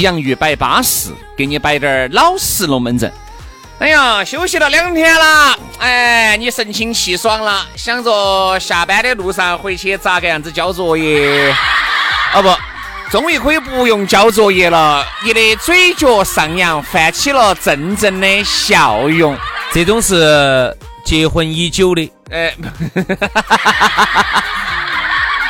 洋芋摆巴适，给你摆点儿老实龙门阵。哎呀，休息了两天了，哎，你神清气爽了，想着下班的路上回去咋个样子交作业？哦不，终于可以不用交作业了，你的嘴角上扬，泛起了阵阵的笑容。这种是结婚已久的，哎。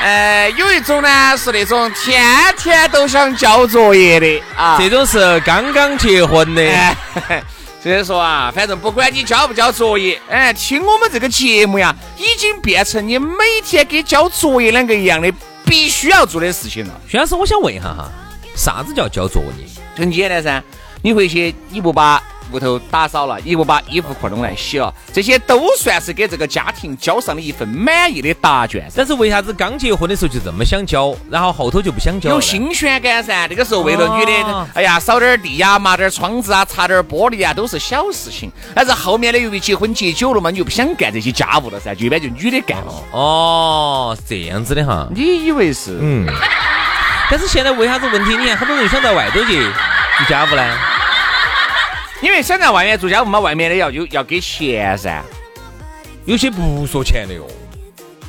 哎，有一种呢是那种天天都想交作业的啊，这种是刚刚结婚的。所以 说啊，反正不管你交不交作业，哎，听我们这个节目呀，已经变成你每天跟交作业两个一样的必须要做的事情了。徐老师，我想问一下哈，啥子叫交作业？很简单噻，你回去你不把。屋头打扫了，也不把衣服裤弄来洗了，这些都算是给这个家庭交上了一份满意的答卷。但是为啥子刚结婚的时候就这么想交，然后后头就不想交？有新鲜感噻，那个时候为了女的，哎呀，扫点地呀，抹点窗子啊，擦点玻璃啊，都是小事情。但是后面的由于结婚结久了嘛，你就不想干这些家务了噻，就一般就女的干了。哦，是这样子的哈。你以为是？嗯。但是现在为啥子问题？你看很多人想在外头去做家务呢？因为想在外面做家务嘛，外面的要有要给钱噻，有些不说钱的哟。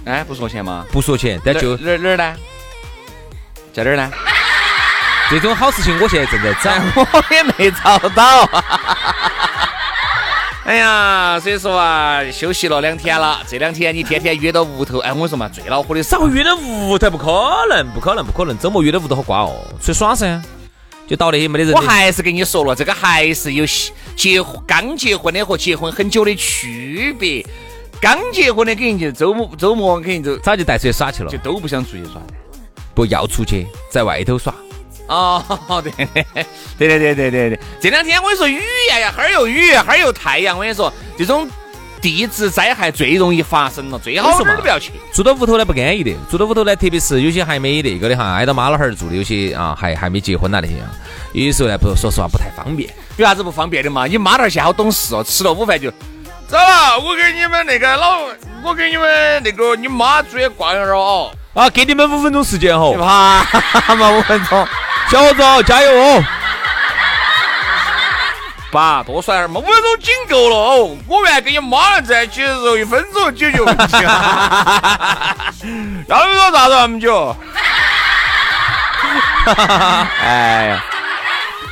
哎，不说钱吗？不说钱，但就哪哪儿呢？在哪儿呢？这种好事情我现在正在找，我也没找到。哎呀，所以说啊，休息了两天了，这两天你天天约到屋头，哎，我跟你说嘛，最恼火的是，约到屋头不可能，不可能，不可能，周末约到屋头好瓜哦，出去耍噻。就到那些没得人。我还是跟你说了，这个还是有结刚结婚的和结婚很久的区别。刚结婚的肯定就周末周末肯定就早就带出去耍去了，就都不想出去耍，不要出去，在外头耍。哦，对对对对对对对，这两天我跟你说雨呀呀，哈儿又雨，哈儿又太阳，我跟你说这种。地质灾害最容易发生了，最好哪儿都不要去。住到屋头呢不安逸的，住到屋头呢，特别是有些还没那个的哈，挨到妈老汉儿住的，有些啊还还没结婚呐那些，有的时候呢不说实话不太方便。有啥子不方便的嘛？你妈那儿现在好懂事哦，吃了午饭就走了。我给你们那个老，我给你们那个你妈出去逛一儿哦。啊，给你们五分钟时间哦。怕嘛 五分钟，小伙子加油哦。爸，多耍点嘛，五分钟仅够了哦。我原来跟你妈在一起的时候，一分钟解决问题。要说咋子那么久？哎呀，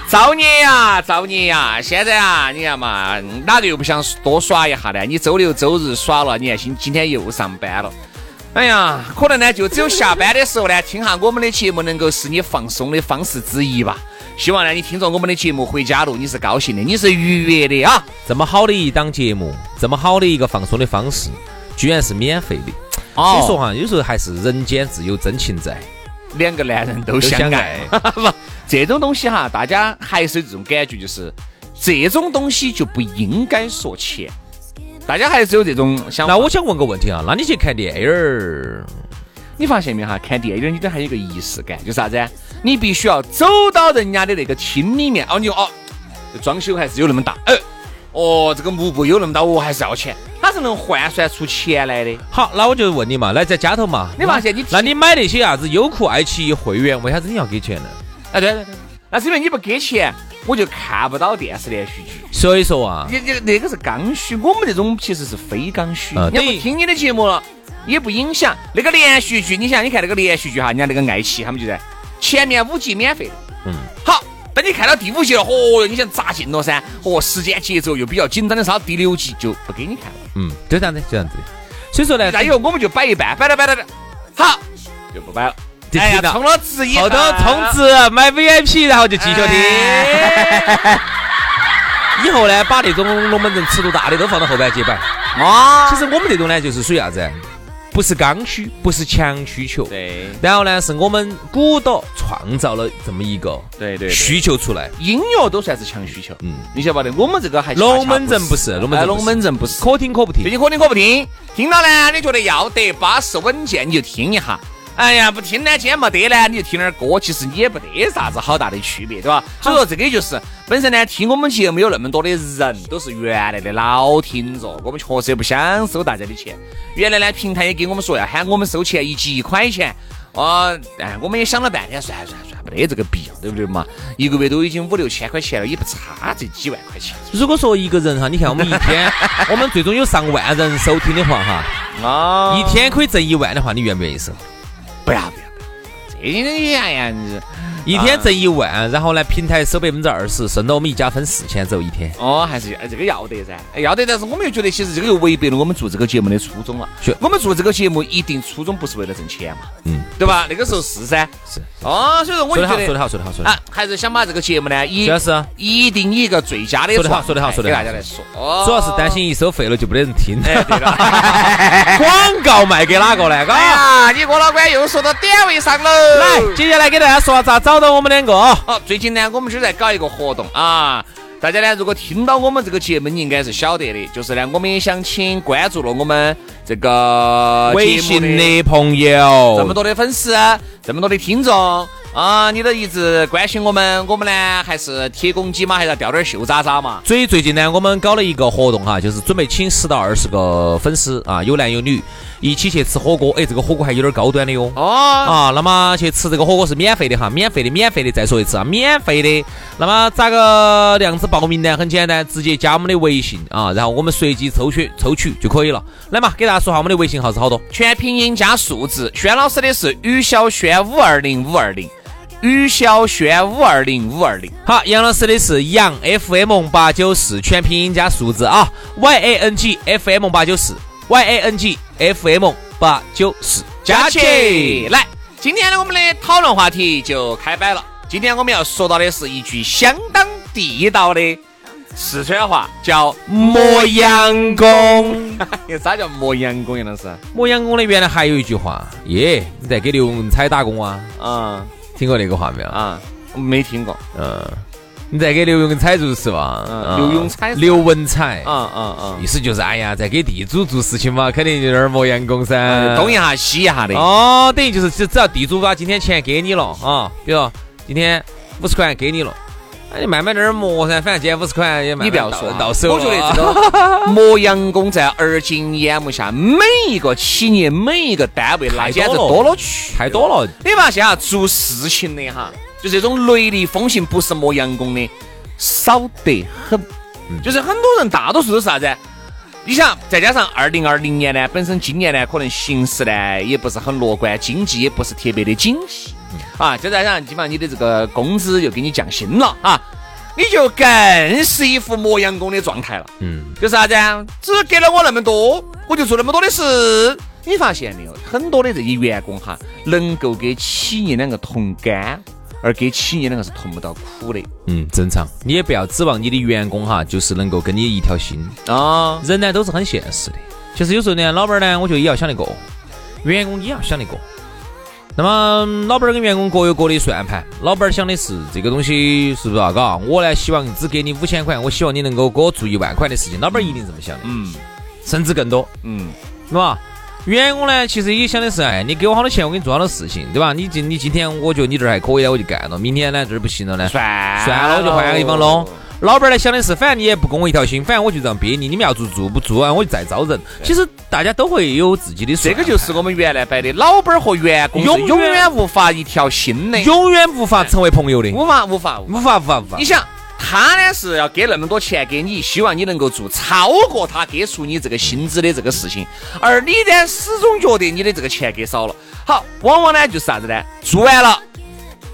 造孽呀，造孽呀！现在啊，你看嘛，哪个又不想多耍一下呢？你周六周日耍了，你看今今天又上班了。哎呀，可能呢，就只有下班的时候呢，听下我们的节目，能够是你放松的方式之一吧。希望呢，你听着我们的节目回家路，你是高兴的，你是愉悦的啊！这么好的一档节目，这么好的一个放松的方式，居然是免费的。所以说哈，有时候还是人间自有真情在，两个男人都相爱。不，这种东西哈，大家还是有这种感觉，就是这种东西就不应该说钱。大家还是有这种想。那我想问个问题啊，那你去看电影儿？你发现没哈？看电影你都还有个仪式感，就是啥子？你必须要走到人家的那个厅里面哦，你哦，装修还是有那么大，哎，哦，这个幕布有那么大，我还是要钱，它是能换算出钱来的。好，那我就问你嘛，那在家头嘛，你发现你，那你买那些啥子优酷、爱奇艺会员，为啥子你要给钱呢？哎，对对对，那是因为你不给钱，我就看不到电视连续剧。所以说啊，你你那个是刚需，我们这种其实是非刚需。人家嗯等于不听你的节目了，也不影响那个连续剧。你想，你看那个连续剧哈，人家那个爱奇艺他们就在前面五集免费的，嗯，好。等你看到第五集了，嚯哟，你想扎进了噻？哦，时间节奏又比较紧张的时候，第六集就不给你看了。嗯，就这样子，就这样子。所以说呢，那以后我们就摆一半，摆着摆着，好就不摆了。哎呀，就听到充了值以后头充值买 VIP，然后就继续听。以后呢，把那种龙门阵尺度大的都放到后半截摆。啊其实我们这种呢，就是属于啥子？不是刚需，不是强需求。对然后呢，是我们鼓捣创造了这么一个对对对需求出来。音乐都算是强需求。嗯，你晓不得？我们这个还龙门阵不是龙门阵不是哎龙门阵不是。可听可不听。最近可听可不听，听到呢，你觉得要得巴适稳健，你就听一下。哎呀，不听呢，今天没得呢，你就听点儿歌，其实你也不得啥子好大的区别，对吧？所以说这个就是本身呢，听我们节目有那么多的人，都是原来的老听众，我们确实也不想收大家的钱。原来呢，平台也给我们说要喊我们收钱，一集一块钱。哦，哎，我们也想了半天，算算算，没得这个必要，对不对嘛？一个月都已经五六千块钱了，也不差这几万块钱。如果说一个人哈，你看我们一天，我们最终有上万人收听的话哈，啊一天可以挣一万的话，你愿不愿意收？不要不要不要，这些东西哎呀，你一天挣一万，然后呢，平台收百分之二十，剩到我们一家分四千走一天。哦，还是哎这个要得噻，哎要得，但是我们又觉得其实这个又违背了我们做这个节目的初衷了是。我们做这个节目一定初衷不是为了挣钱嘛，嗯，对吧？那个时候是噻，是哦，所以说我觉得说得好，说得好，说得好啊。，还是想把这个节目呢，以主要是一定以一个最佳的说得好说得好说得好给大家来说，哦主要是担心一收费了就没得人听。哎，对了，广告卖给哪个呢？哎嘎。呀，你郭老倌又说到点位上了，来，接下来给大家说下咋找到我们两个啊？好，最近呢，我们就在搞一个活动啊。大家呢，如果听到我们这个节目，你应该是晓得的。就是呢，我们也想请关注了我们这个微信的朋友这么，多的粉丝，这么多的听众啊，你都一直关心我们，我们呢还是铁公鸡嘛，还是要掉点秀渣渣嘛。所以最近呢，我们搞了一个活动哈，就是准备请十到二十个粉丝啊，有男有女，一起去吃火锅。哎，这个火锅还有点高端的哟。哦，啊，那么去吃这个火锅是免费的哈，免费的，免费的。再说一次啊，免费的。那么咋个样子报名呢？很简单，直接加我们的微信啊，然后我们随机抽取抽取就可以了。来嘛，给大家说下我们的微信号是好多。全拼音加数字。轩老师的是于小轩五二零五二零，于小轩五二零五二零。好，杨老师的是杨 FM 八九四，全拼音加数字啊，Y A N G F M 八九四，Y A N G F M 八九四，加起来。今天呢，我们的讨论话题就开摆了。今天我们要说到的是一句相当地道的四川话，叫磨洋工。啥叫磨洋工？杨老师？磨洋工的原来还有一句话，耶，你在给刘文彩打工啊？啊听过那个话没有？啊，没听过。嗯，你在给刘永彩做事吧？嗯刘永彩刘文彩嗯嗯嗯！意思就是，哎呀，在给地主做事情嘛，肯定有点磨洋工噻。呃东一下西一下的。哦，等于就是只只要地主把今天钱给你了啊，比如今天五十块给你了，那你慢慢在那儿磨噻，反正今天五十块也慢慢你不要说到手了。我觉得这个 磨洋工在而今眼目下，每一个企业、每一个单位，那简直多了多了去太多了。你发现啊，做事情的哈，就这种雷厉风行，不是磨洋工的少得很。就是很多人大多数都是啥子？你想，再加上二零二零年呢，本身今年呢，可能形势呢也不是很乐观，经济也不是特别的景气啊，再加上基本上你的这个工资又给你降薪了啊，你就更是一副磨洋工的状态了。嗯，就是啥子啊？只给了我那么多，我就做那么多的事。你发现没有？很多的这些员工哈，能够给企业两个同甘，而给企业两个是同不到苦的嗯，正常。你也不要指望你的员工哈，就是能够跟你一条心。啊。人呢都是很现实的。其实有时候呢，老板呢，我觉得也要想得过，员工也要想那个。那么老板跟员工各有各的算盘，老板想的是这个东西是不是啊？嘎，我呢希望只给你五千块，我希望你能够给我做一万块的事情，老板一定这么想的，嗯甚至更多，嗯，是吧？员工呢，其实也想的是，哎，你给我好多钱，我给你做好多事情，对吧？你今你今天我觉得你这儿还可以了，我就干了。明天呢这儿不行了呢，算算了，我就换个地方弄。老板呢想的是，反正你也不跟我一条心，反正我就这样憋你，你们要做做，不做完我就再招人。其实大家都会有自己的，这个就是我们原来摆的，老板和员工永远永远无法一条心的，永远无法成为朋友的，无法无法无法。无法无法无法你。想，他呢是要给那么多钱给你，希望你能够做超过他给出你这个薪资的这个事情，而你呢始终觉得你的这个钱给少了。好，往往呢就是啥子呢？做完了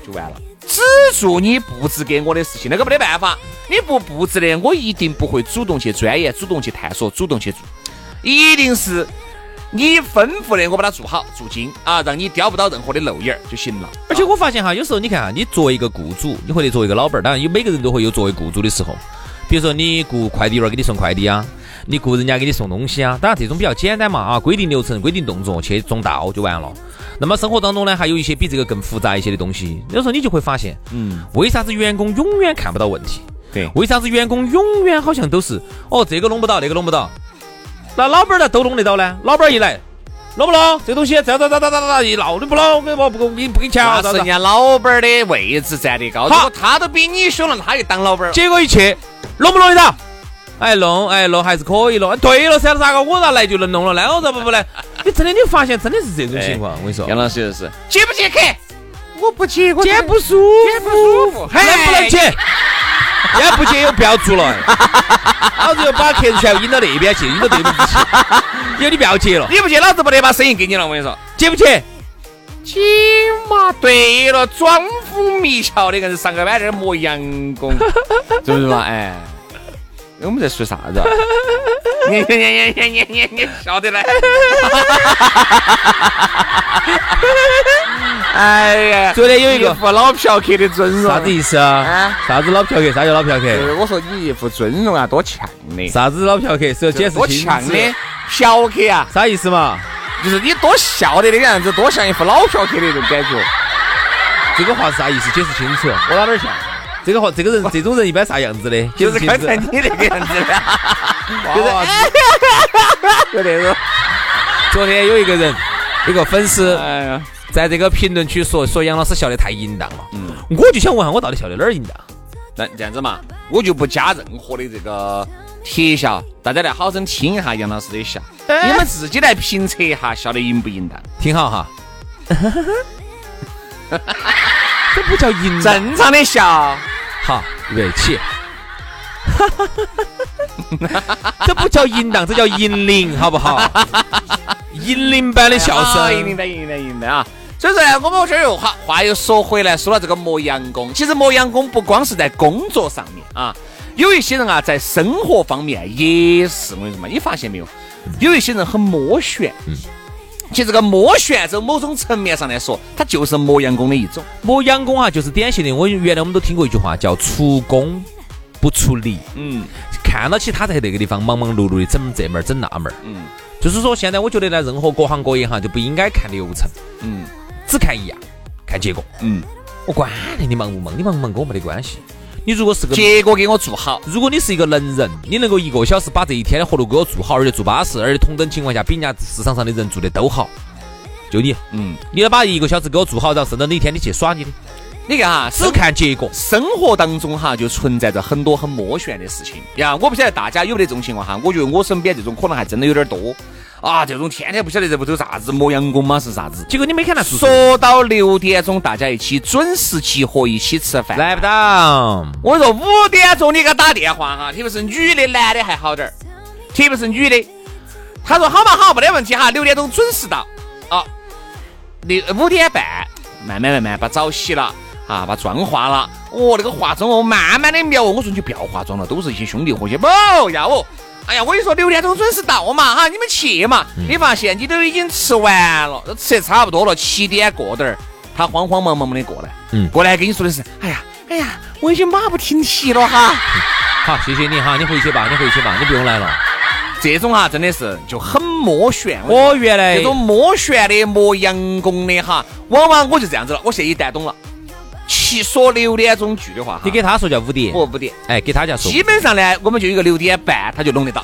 就完了，只做你布置给我的事情，那个没得办法，你不布置的，我一定不会主动去钻研、主动去探索、主动去做，一定是。你吩咐的，我把它做好做精啊，让你叼不到任何的漏眼儿就行了。而且我发现哈，有时候你看啊，你作为一个雇主，你或者作为一个老板儿，当然有每个人都会有作为雇主的时候。比如说你雇快递员给你送快递啊，你雇人家给你送东西啊，当然这种比较简单嘛啊，规定流程、规定动作去送到就完了。那么生活当中呢，还有一些比这个更复杂一些的东西，有时候你就会发现，嗯，为啥子员工永远看不到问题？对为啥子员工永远好像都是哦，这个弄不到，那个弄不到，那老板儿呢都弄得到呢？老板儿一来。弄不弄？这东西这样这样这样这这一闹，你不弄，我不不不给你不给你钱是人家老板儿的位置站得高，如好果他都比你凶了，他就当老板儿。结果一去，弄不弄得到？哎，弄，哎，弄还是可以弄。哎对了噻，咋个我咋来就能弄了呢？我咋不不来？你真的，你发现真的是这种情况，我跟你说，杨老师就是接不接客？我不接，我接不舒接不舒服，能不能接？要不接又不要做了，老子又把客人全部引到那边去，引到对门子去。以后你不要接了，你不接，老子不得把生意给你了。我跟你说，接不接？接嘛。对了，装疯迷窍的，硬是上个班在那磨洋工，是不是嘛？哎，我们在说啥子啊？你你你你你你你晓得嘞？哎呀，昨天有一个副老嫖客的尊容，啥子意思啊啊？啥子老嫖客？啥叫老嫖客？呃我说你一副尊容啊，多呛的，啥子老嫖客？是要解释多清楚呛的嫖客啊，啥意思嘛？就是你多笑的那个样子，多像一副老嫖客的那种感觉。这个话是啥意思？解释清楚。我哪点像？这个话，这个人，这种人一般啥样子的？就是刚才你那个样子的，就是就那种。昨天有一个人，有个粉丝哎呀，在这个评论区说说杨老师笑得太淫荡了。嗯，我就想问下，我到底笑的哪儿淫荡？那这样子嘛，我就不加任何的这个特效，大家来好生听一下杨老师的笑，你们自己来评测一下笑得淫不淫荡。听好哈，这不叫淫，正常的笑，好，预备起。这不叫淫荡，这叫银铃，好不好？银铃般的笑啊声，明白明白明白啊。所以说呢，我们这儿又话话又说回来，说到这个磨洋工，其实磨洋工不光是在工作上面啊，有一些人啊，在生活方面也是，我跟你说嘛，你发现没有？有一些人很摸旋，嗯，其实这个摸旋，从某种层面上来说，它就是磨洋工的一种。磨洋工啊，就是典型的。我原来我们都听过一句话，叫出工不出力。嗯看到起他在那个地方忙忙碌碌的整这门儿整那门儿，嗯就是说现在我觉得呢，任何各行各业哈就不应该看流程，嗯只看一样，看结果。嗯，我管你你忙不忙，你忙不忙跟我没得关系。你如果是个结果给我做好。如果你是一个能人，你能够一个小时把这一天的活路给我做好，而且做巴适，而且同等情况下比人家市场上的人做的都好，就你，嗯，你要把一个小时给我做好，然后剩到哪天你去耍你的，你看哈，只看结果。生活当中哈，就存在着很多很魔旋的事情呀。我不晓得大家有没得这种情况哈，我觉得我身边这种可能还真的有点多啊。这种天天不晓得在屋头啥子磨洋工嘛是啥子。结果你没看他做，说到六点钟，大家一起准时集合一起吃饭，来不。到。我说五点钟你给他打电话哈，特别是女的，男的还好点儿，特别是女的，他说好嘛好，没得问题哈，六点钟准时到啊。六五点半，慢慢慢慢把澡洗了啊，把妆化了。哦，那个化妆哦，慢慢的描哦。我说你就不要化妆了，都是一些兄弟伙些，不要哦。哎呀，我跟你说，六点钟准时到嘛哈，你们去嘛。你发现你都已经吃完了，都吃得差不多了，七点过点儿，他慌慌忙忙的过来，嗯过来跟你说的是，哎呀，哎呀，我已经马不停蹄了哈。好，谢谢你哈，你回去吧，你回去吧，你不用来了。这种哈，真的是就很摸旋。我原来这种摸旋的、磨洋工的哈，往往我就这样子了。我现在一旦懂了，七说六点钟聚的话，你给他说叫五点，我五点，哎，给他叫说基本上呢，我们就有一个六点半，他就弄得到。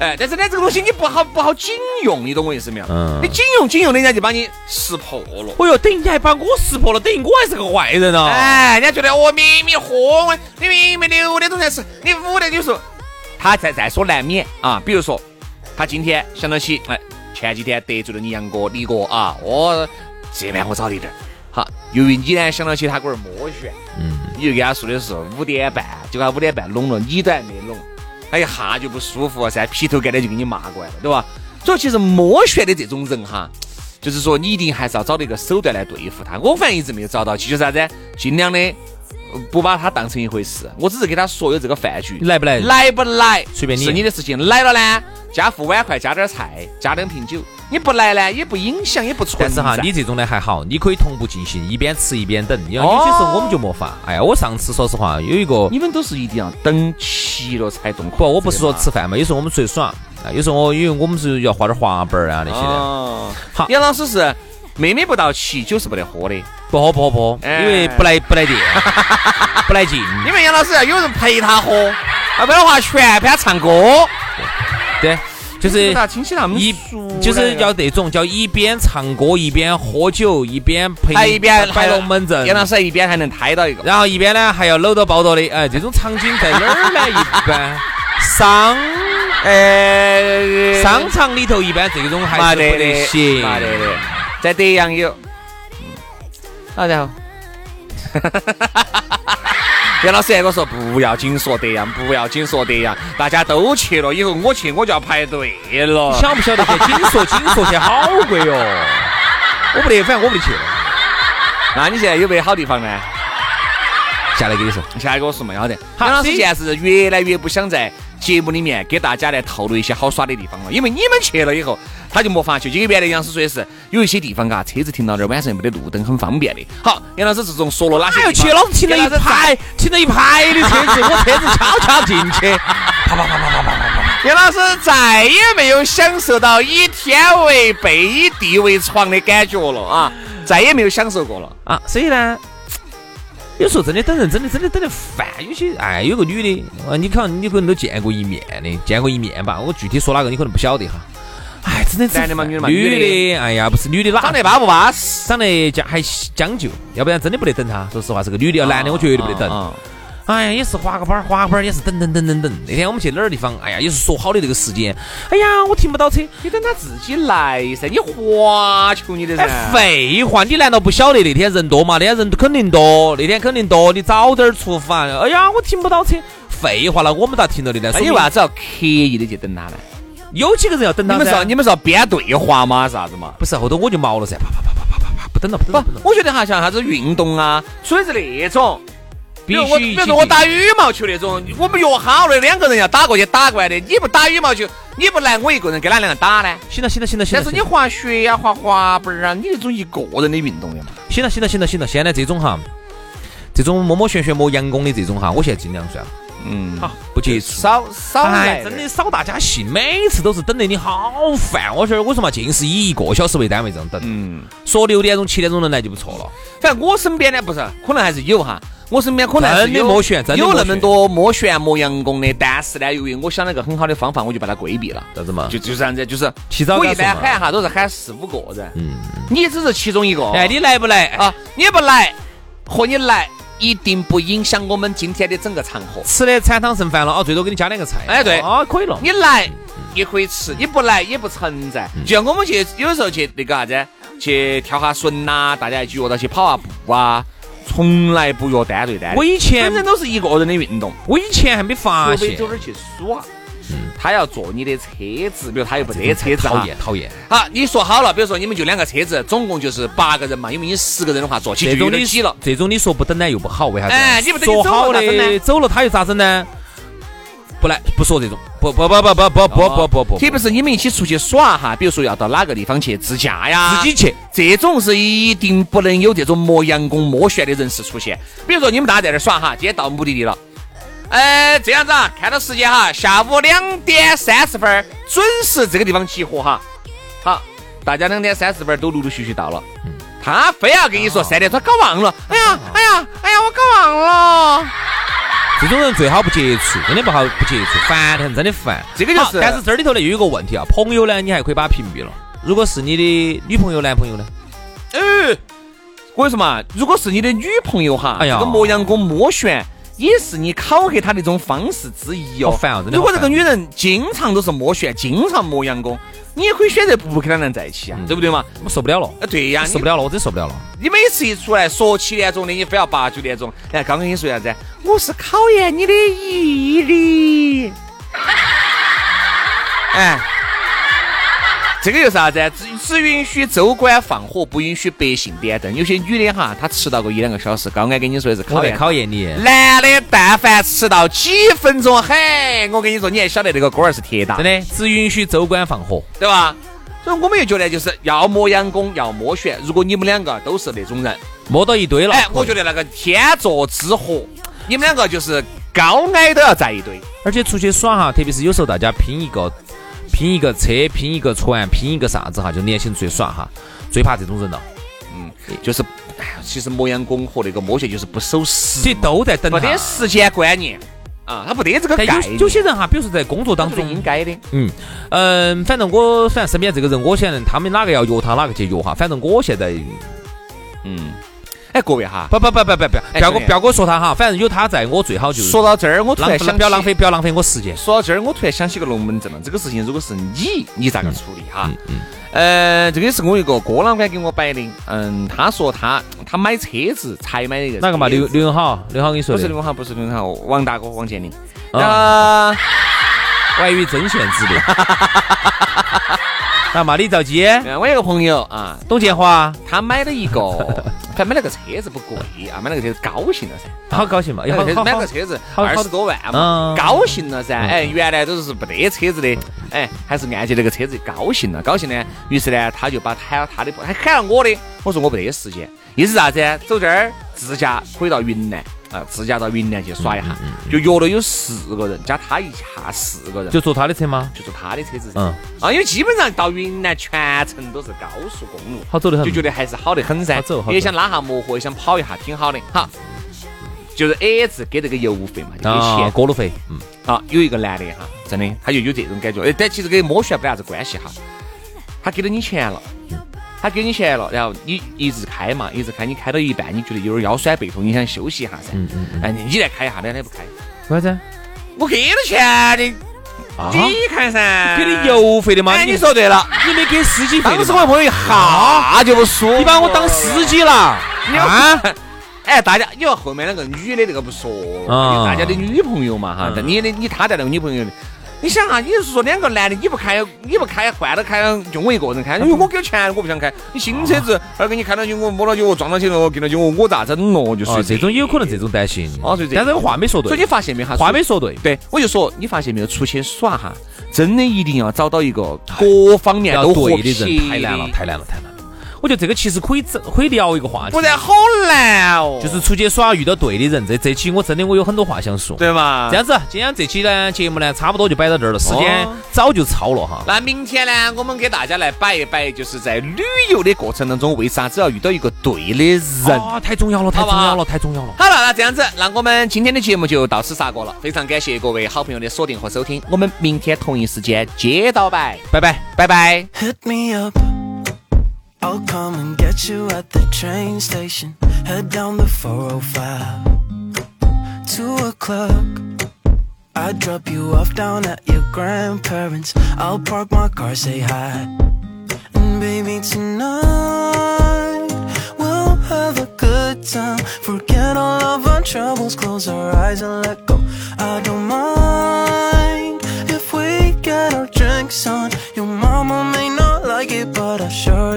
哎，但是呢，这个东西你不好不好警用，你懂我意思没有？嗯你警用警用，人家就把你识破了。哎呦，等于你还把我识破了，等于我还是个坏人啊！哎，人家觉得我明明喝我，你明明六点钟才吃，你五点就说，他在在所难免啊。比如说，他今天想到起，哎，前几天得罪了你杨哥、李哥啊，我这边我找了一点儿。好，由于你呢想到起他龟儿摸旋，嗯，你就给他说的是五点半，结果他五点半拢了，你都还没拢，他一下就不舒服了噻，劈头盖脸就给你骂过来了，对吧？所以其实摸旋的这种人哈，就是说你一定还是要找到一个手段来对付他。我反正一直没有找到，就是啥子，尽量的呃不把他当成一回事。我只是给他说有这个饭局，来不来？来不来随便你是你的事情。来了呢，加副碗筷，加点菜，加两瓶酒。你不来呢，也不影响，也不存在。但是哈，你这种呢还好，你可以同步进行，一边吃一边等。因为哦有些时候我们就没法。哎呀，我上次说实话有一个你们都是一定要等齐了才动。不，我不是说吃饭嘛，有时候我们出去耍，啊，有时候我因为我们是要滑点滑板儿啊那些的，哦，好杨老师是妹妹不到齐，酒是不得喝的。不喝不喝不喝，哎因为不来不来电，不来劲。因为杨老师要有人陪他喝，要不然的话全盘唱歌。对，就是听起那么一熟就是要那种叫一边唱歌一边喝酒一边陪还一边摆龙门阵，杨老师一边还能抬到一个。然后一边呢还要搂到抱到的，哎，这种场景在哪儿呢？一般商呃，商场里头一般这种还是不得行。没得的，在德阳有。好，然后。杨老师还跟我说不要紧说德阳，不要紧说德阳，大家都去了，以后我去我就要排队了。晓不晓得去紧说紧说去好贵哟、我不得，反正我不去。那你现在有没有好地方呢？下来跟你说，下来跟我说嘛，要得。好杨老师现在是越来越不想在节目里面给大家来透露一些好耍的地方了，因为你们去了以后，他就没法去。就跟原来杨老师说的是，有一些地方嘎，车子停到那儿晚上又没得路灯，很方便的。好，杨老师自从说了哪些地方，哎去，老子停了一排，停了一排的车子，我车子悄悄进去，啪啪啪啪啪啪啪杨老师再也没有享受到以天为被，以地为床的感觉了啊，再也没有享受过了。啊，所以呢，有时候真的等人，真的真的等得烦。有些哎，有个女的，啊，你可能你可能都见过一面的，见过一面吧。我具体说哪个你可能不晓得哈。哎，真的男的嘛女的嘛女女的，哎呀，不是女的哪长得巴不巴适？长得将还将就，要不然真的不得等她。说实话，是个女的，要男的我绝对不得等。啊哎呀，也是滑个板儿，滑个板儿也是等等等等等。那天我们去哪儿地方？哎呀，也是说好的这个时间。哎呀，我停不到车。你等他自己来噻，你滑求你的噻。哎，废话，你难道不晓得那天人多吗？那天人肯定多，那天肯定多，你早点出发。哎呀，我停不到车。废话了，我们咋停到的呢？说明那你为啥子要刻意的去等他呢？有几个人要等他你们是要你们是要编对话吗？是啥子嘛？不是后头我就毛了噻，啪啪啪啪啪啪啪，不等了，不等不了，不，我觉得哈，像啥子运动啊，属于是那种。比必如我，比如说我打羽毛球那种，我们约好了两个人要打过去打过来的。你不打羽毛球，你不来，我一个人跟哪两个打呢？行了行了行了行了。但是你滑雪呀、滑滑板啊，你这种一个人的运动的嘛。行了行了行了行了，现在这种哈，这种摸摸旋旋摸阳光的这种哈，我现在尽量算了，嗯，好不接触。少少来哎，真的少大家信，每次都是等得你好烦。我觉得我说嘛尽是以一个小时为单位这样等？嗯，说六点钟、七点钟能来就不错了。反正我身边呢，不是，可能还是有哈。我身边可能还是有真的摸旋真的有那么多摸旋摸阳光的，但是呢，由于我想了一个很好的方法，我就把它规避了。啥子嘛？就就是这样子，就是提早我一般喊哈都是喊四五个人，嗯，你只是其中一个。哎，你来不来？啊，你不来和你来，一定不影响我们今天的整个场合。吃的残汤剩饭了哦，最多给你加两个菜。哎对哦，可以了。你来也可以吃，你不来也不存在。嗯就像我们去有时候去那个啥子，去跳下绳呐，大家一起约到去跑下步啊，从来不约单对单。我以前反正都是一个人的运动，我以前还没发现，除非走哪儿去耍。他要坐你的车子，比如他又不得车子讨厌讨厌。好，你说好了，比如说你们就两个车子，总共就是八个人嘛，因为你十个人的话坐起这种挤了。这种你说不等呢又不好，为啥子？哎你不等你走了说好咋整呢的走了他又咋整呢？不来不说这种，不不不不不不不不不不，特别是你们一起出去耍哈，比如说要到哪个地方去自驾呀，自己去。这种是一定不能有这种磨洋工摸旋的人士出现。比如说你们大家在这儿耍哈，今天到目的地了，呃，这样子啊，看到时间哈，下午两点三十分准时这个地方集合哈。好，大家两点三十分都陆陆续续到了，他非要跟你说三点，他搞忘了，哎呀，哎呀，哎呀，我搞忘了。这种人最好不接触，真的不好不接触，烦得很，真的烦。这个就是但是这里头呢又有一个问题啊，朋友呢你还可以把他屏蔽了。如果是你的女朋友、男朋友呢？哎，我跟你说嘛，如果是你的女朋友哈，哎呀这个磨洋工摸旋也是你考核她的一种方式之一哦。如果这个女人经常都是摸旋，经常磨洋工，你也可以选择不跟她男在一起啊，对不对嘛？我受不了了，啊，对呀，你受不了了，我真受不了了。你每次一出来说七点钟的，你非要八九点钟。哎，刚跟你说啥子？我是考验你的毅力。哎，这个又啥子？只只允许州官放火，不允许百姓点灯。有些女的哈，她迟到个一两个小时，刚刚跟你说的是考验。考验你，男的但凡迟到几分钟，嘿，我跟你说，你还晓得那个锅儿是铁打真，的只允许州官放火。对吧？所以我们又觉得就是要磨洋工，要摸旋。如果你们两个都是那种人，摸到一堆了，哎，我觉得那个天作之合，你们两个就是高矮都要在一堆。而且出去耍哈，特别是有时候大家拼一个拼一个车，拼一个船，拼一个啥子哈，就年轻人出去耍哈，最怕这种人了。嗯，就是，哎呀，其实磨洋工和那个摸旋就是不守时其实都在等不得时间观念啊，他不得这个概但念。有有些人哈，比如说在工作当中，应该的，嗯嗯，反正我反正身边这个人，我现在他们哪个要约他，哪个去约哈。反正我现在嗯。哎，各位哈，不不不不不不，不要不要跟我说他哈，反正有他在我最好就是说到这儿，我突然想不要浪费不要浪费我时间。说到这儿，我突然想起个龙门阵了。这个事情如果是你，你咋个处理哈？嗯呃，这个是我一个哥老倌给我摆的。嗯，他说他他买车子才买的一个哪个嘛？刘刘永好，刘永好跟你说的不是刘，永好，不是刘永好，王大哥王健林。啊啊，我还以为针线之恋。啊嘛，李兆基、我有个朋友啊，董建华，他买了一个，他买了个车子不贵啊，买了个车子高兴了噻。好高兴嘛！买个车子二十多万嘛嗯，高兴了噻。哎，原来都是不得车子的，哎，还是按揭那个车子高兴了，高兴呢。于是呢，他就把喊了他的，还喊了我的。我说我不得时间，意思啥子？走这儿自驾可以到云南啊，自驾到云南去耍一下，就约了有四个人，加他一下四个人，就坐他的车吗？就坐他的车子噻。嗯啊，因为基本上到云南全程都是高速公路，好走得很就觉得还是好得很噻。也想拉下磨合，也想跑一下，挺好的。好，就是 A 字给这个油费嘛，就给啊，钱。过路费，嗯，啊，有一个男的哈，真的，他就有这种感觉。哎，但其实跟摸旋没啥子关系哈。他给了你钱了，他给你钱了，然后你一直开嘛，一直开，你开到一半，你觉得有点腰酸背痛，你想休息一下噻。嗯嗯嗯哎，你来开一下，两天不开。为啥子？我给了钱的，啊你看噻，给的。油费的嘛？哎，你说对了。你没给司机费当的吗？时我朋友一下就不舒服，你把我当司机了啊？哎，大家，因为后面那个女的那个不说了，啊大家的女朋友嘛哈嗯，但你的你他带那个女朋友的。你想啊，你就是说两个男的，你不开，你不开，换了开，就我一个人开，因为我给钱，我不想开。你新车子，二给你开到起，我摸到起，我撞到起了，我给到起，我我咋整咯？就哦，是这种也有可能这种担心。哦所以这但是话没说对，所以你发现没有哈？话没说对。对，我就说你发现没有，出去耍哈，真的一定要找到一个各方面都合对的人太难了，太难了，太难了。我觉得这个其实可以整，可以聊一个话题，不然好难哦。就是出去耍遇到对的人。这这期我真的我有很多话想说。对嘛？这样子，今天这期呢节目呢差不多就摆到这儿了，时间哦早就超了哈。那明天呢，我们给大家来摆一摆，就是在旅游的过程当中，为啥子要遇到一个对的人？啊，太重要了，太重要了，太重要了。好了，那这样子，那我们今天的节目就到此杀过了。非常感谢各位好朋友的锁定和收听，我们明天同一时间接到摆，拜拜。拜拜。Hit me up. I'll come and get you at the train station. Head down the 405. Two o'clock. I drop you off down at your grandparents. I'll park my car, say hi. And baby, tonight we'll have a good time. Forget all of our troubles, close our eyes and let go. I don't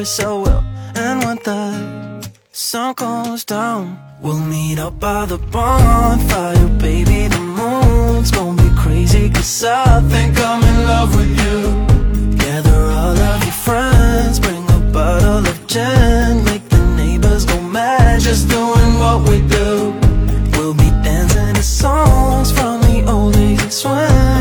I so well. And when the sun goes down, we'll meet up by the bonfire, baby. The moon's gonna be crazy, cause I think I'm in love with you. Gather all of your friends, bring a bottle of gin, make the neighbors go mad, just doing what we do. We'll be dancing to songs from the old days and swing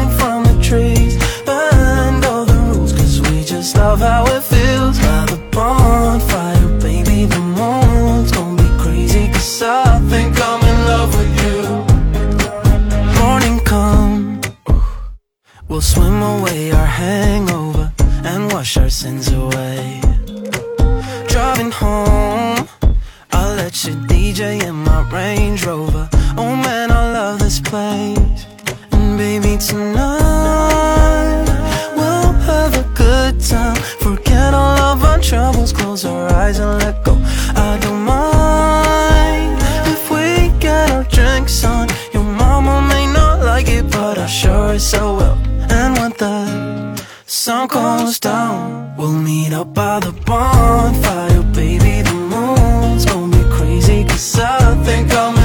We'll swim away our hangover and wash our sins away. Driving home, I'll let you DJ in my Range Rover. Oh man, I love this place. And baby, tonight we'll have a good time. Forget all of our troubles, close our eyes and let go. I don't mind if we get our drinks on. Your mama may not like it, but I sure so will. And when the sun goes down, we'll meet up by the bonfire, baby. The moon's gonna be crazy, cause I think I'm